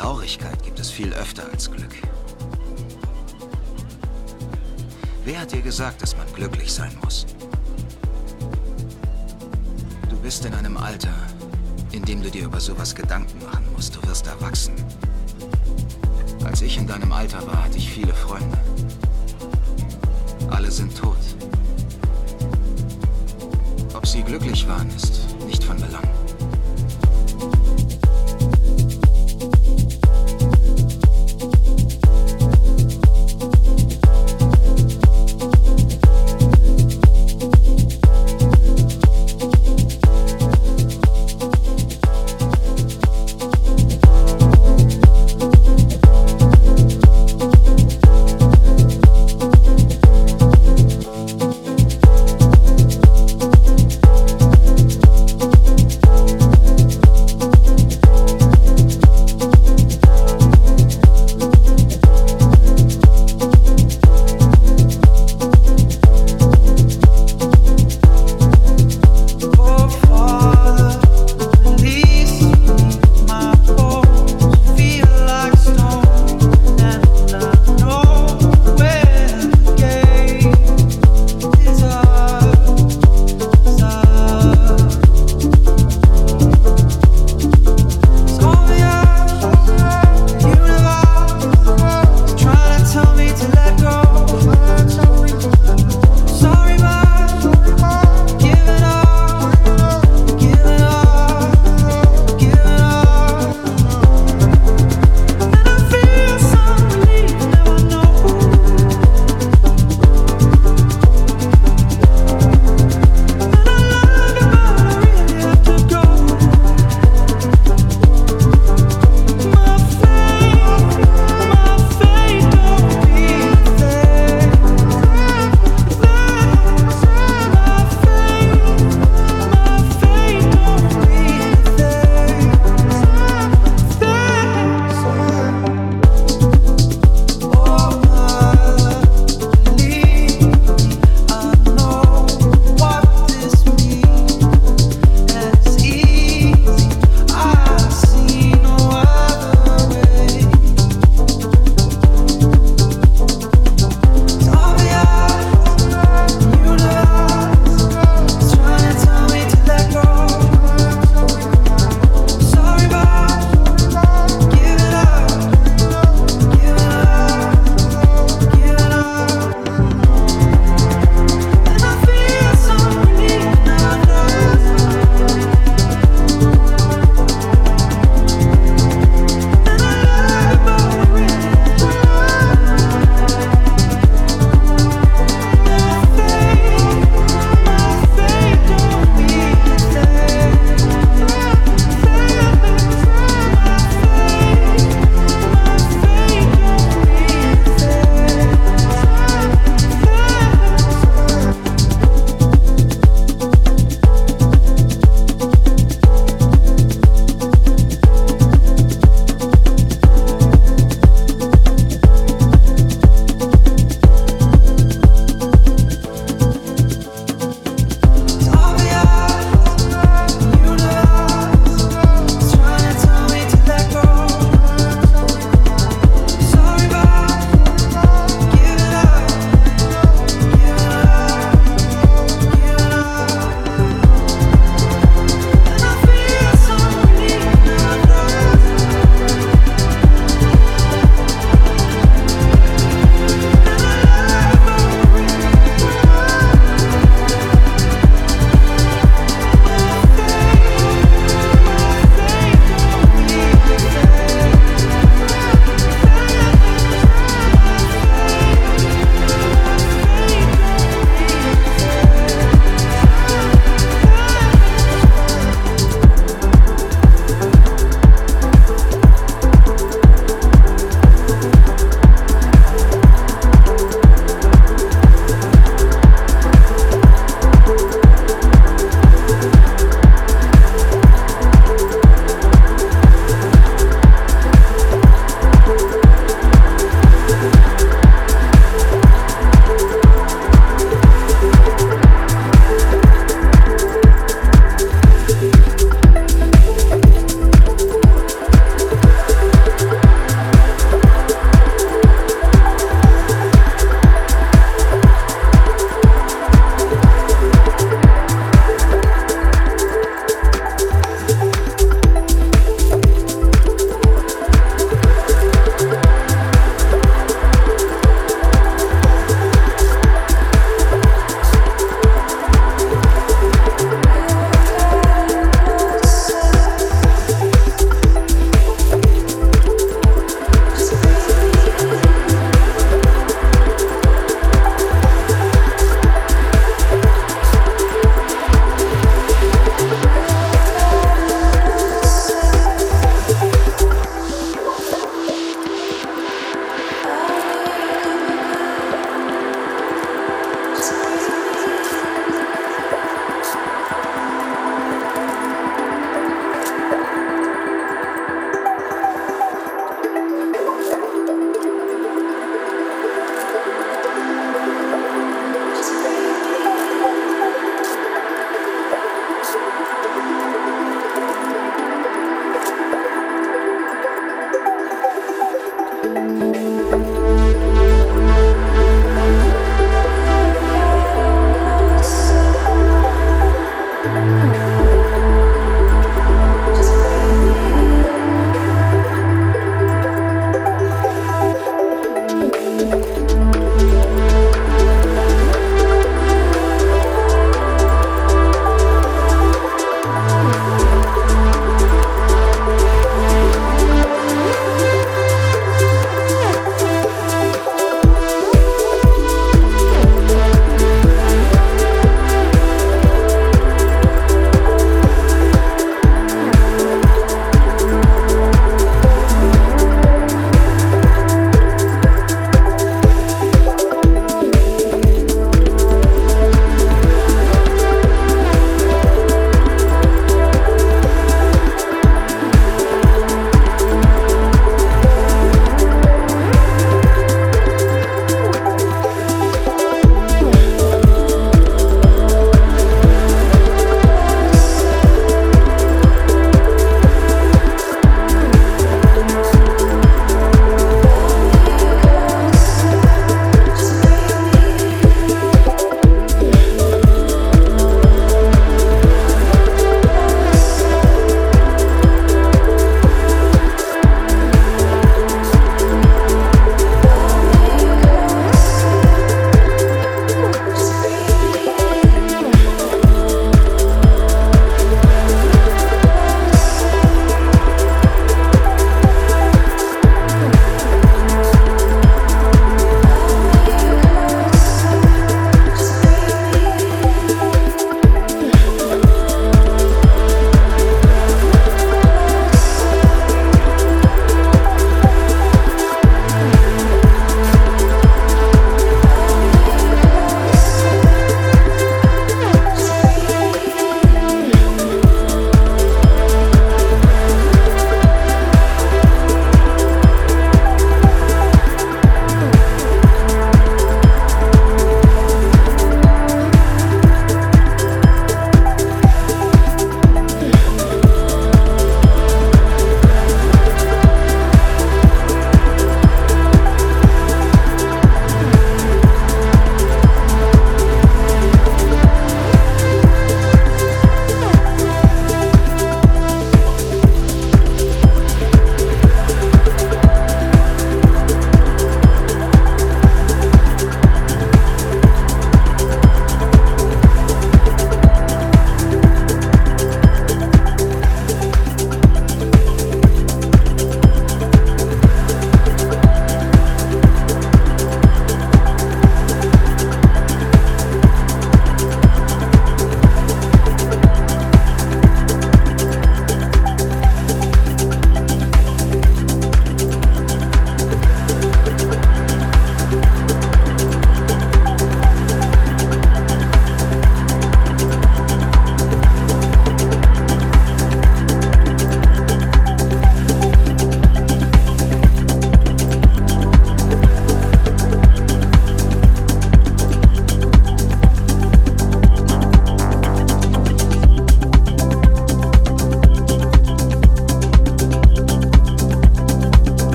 Traurigkeit gibt es viel öfter als Glück. Wer hat dir gesagt, dass man glücklich sein muss? Du bist in einem Alter, in dem du dir über sowas Gedanken machen musst. Du wirst erwachsen. Als ich in deinem Alter war, hatte ich viele Freunde. Alle sind tot. Ob sie glücklich waren, ist nicht von Belang.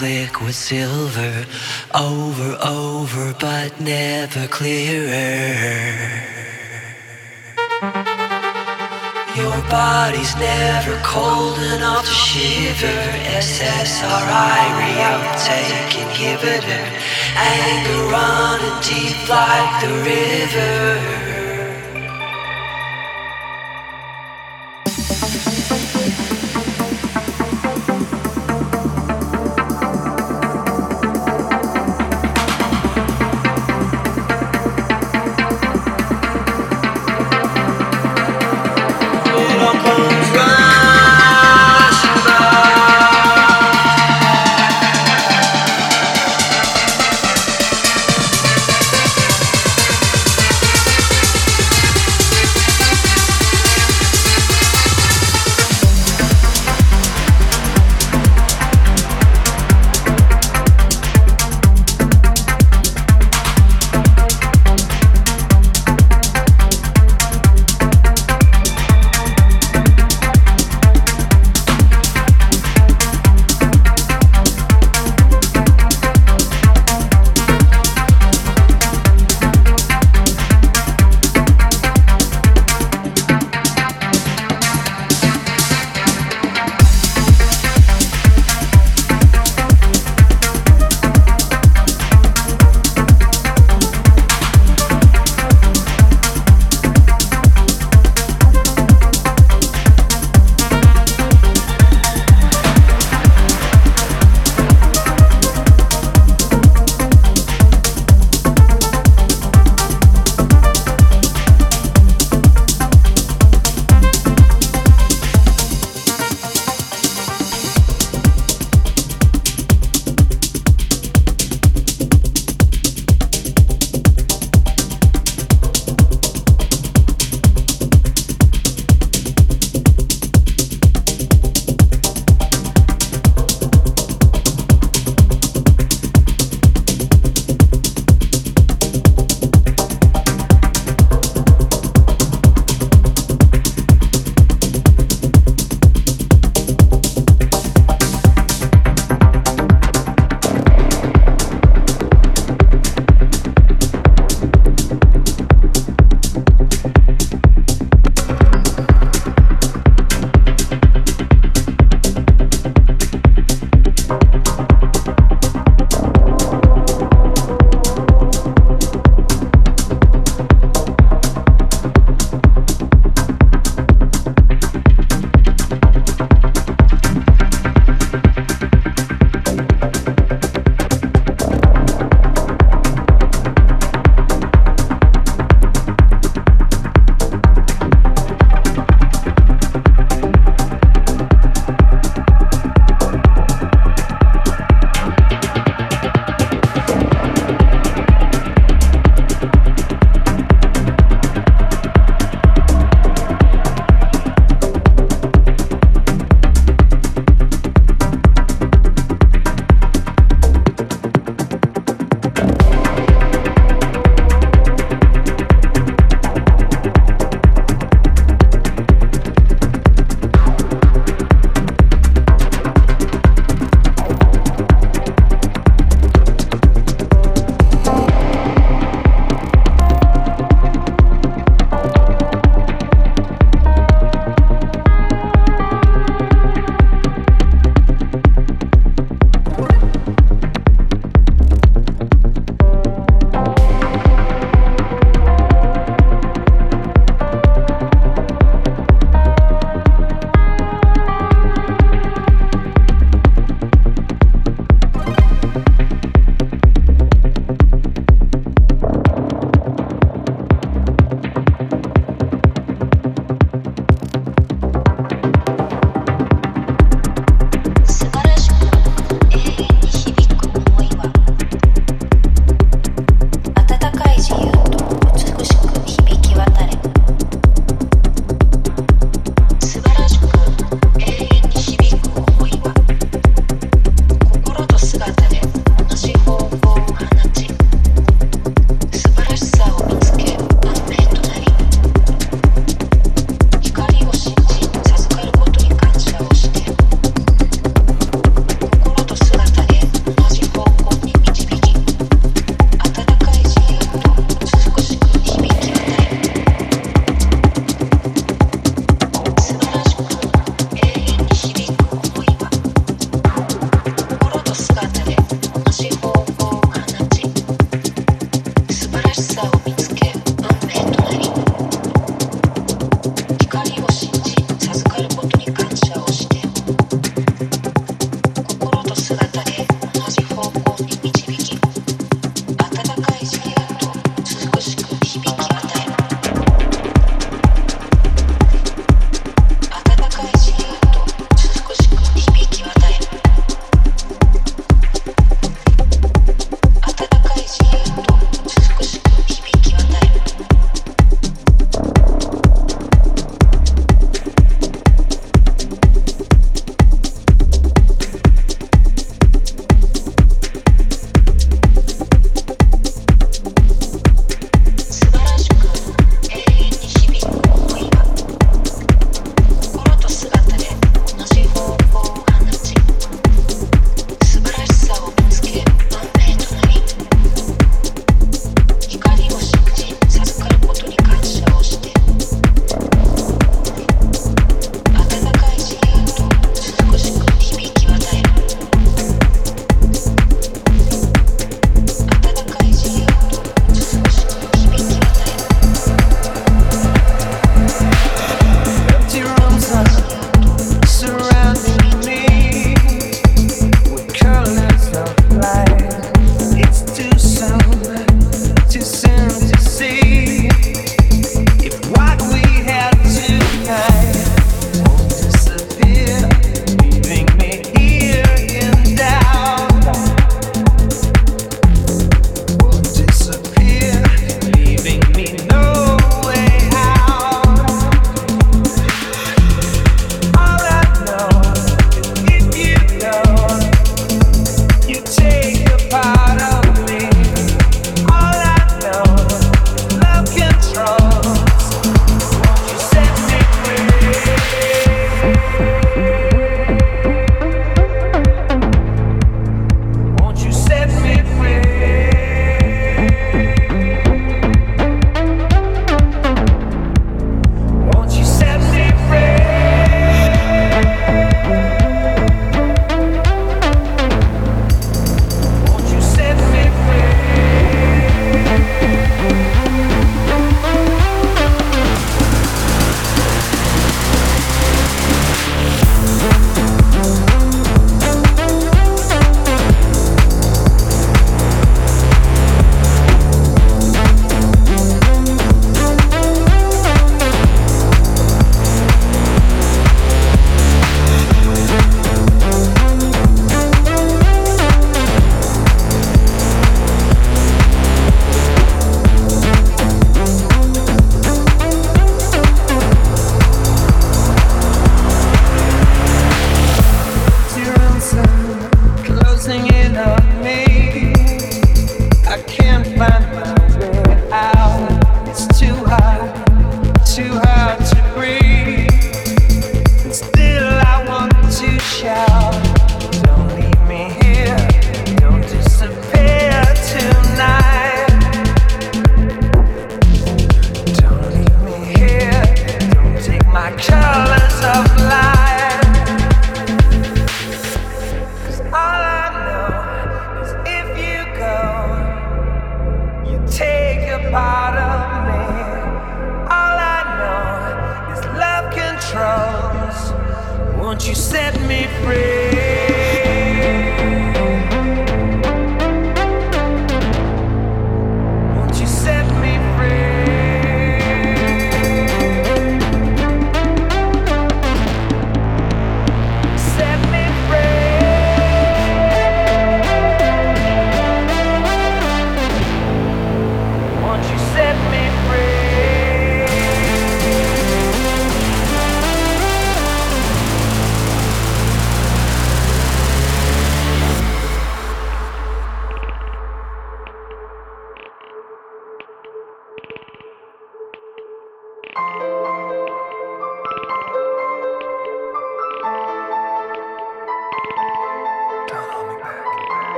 Liquid silver over, over, but never clearer. Your body's never cold enough to shiver. SSRI reuptake inhibitor. Anger running deep like the river.